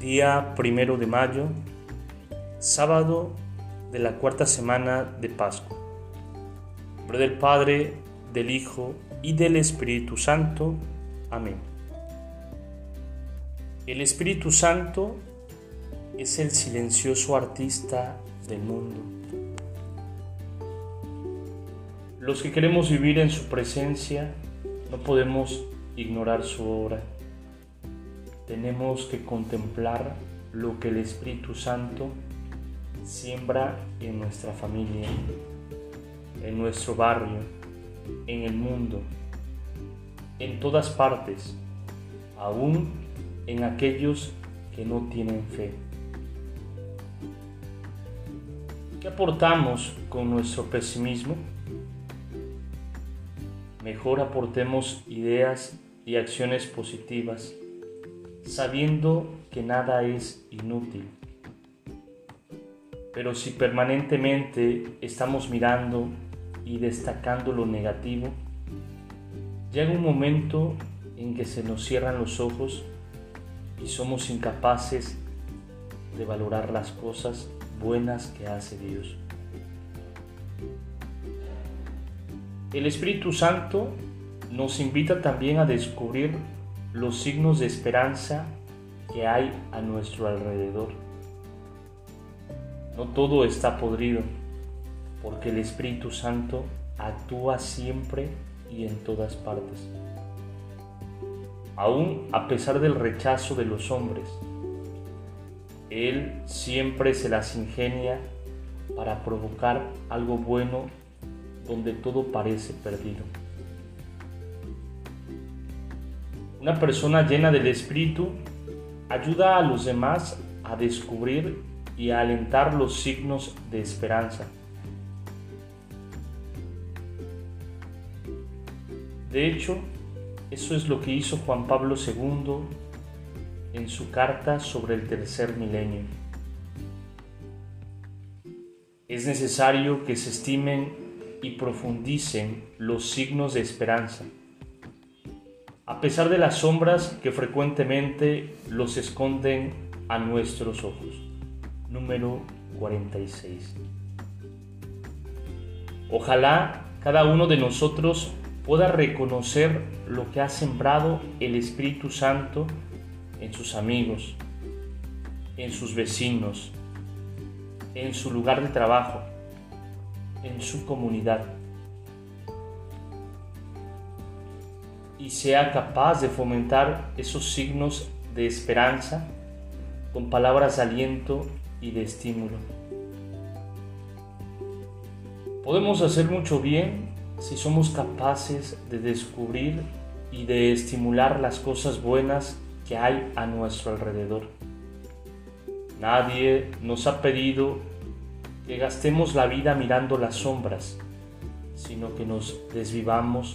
Día primero de mayo, sábado de la cuarta semana de Pascua. En nombre del Padre, del Hijo y del Espíritu Santo. Amén. El Espíritu Santo es el silencioso artista del mundo. Los que queremos vivir en su presencia no podemos ignorar su obra. Tenemos que contemplar lo que el Espíritu Santo siembra en nuestra familia, en nuestro barrio, en el mundo, en todas partes, aún en aquellos que no tienen fe. ¿Qué aportamos con nuestro pesimismo? Mejor aportemos ideas y acciones positivas, sabiendo que nada es inútil. Pero si permanentemente estamos mirando y destacando lo negativo, llega un momento en que se nos cierran los ojos y somos incapaces de valorar las cosas buenas que hace Dios. El Espíritu Santo nos invita también a descubrir los signos de esperanza que hay a nuestro alrededor. No todo está podrido, porque el Espíritu Santo actúa siempre y en todas partes. Aún a pesar del rechazo de los hombres, Él siempre se las ingenia para provocar algo bueno donde todo parece perdido. Una persona llena del Espíritu ayuda a los demás a descubrir y a alentar los signos de esperanza. De hecho, eso es lo que hizo Juan Pablo II en su carta sobre el tercer milenio. Es necesario que se estimen y profundicen los signos de esperanza, a pesar de las sombras que frecuentemente los esconden a nuestros ojos. Número 46. Ojalá cada uno de nosotros pueda reconocer lo que ha sembrado el Espíritu Santo en sus amigos, en sus vecinos, en su lugar de trabajo, en su comunidad. Y sea capaz de fomentar esos signos de esperanza con palabras de aliento y de estímulo. Podemos hacer mucho bien si somos capaces de descubrir y de estimular las cosas buenas que hay a nuestro alrededor. Nadie nos ha pedido que gastemos la vida mirando las sombras, sino que nos desvivamos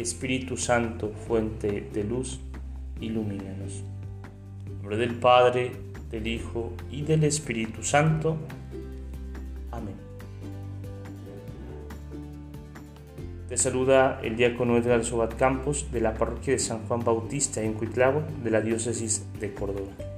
Espíritu Santo, fuente de luz, ilumínanos. En nombre del Padre, del Hijo y del Espíritu Santo. Amén. Te saluda el diácono Edgar Sobat Campos de la parroquia de San Juan Bautista en Cuitlavo de la diócesis de Córdoba.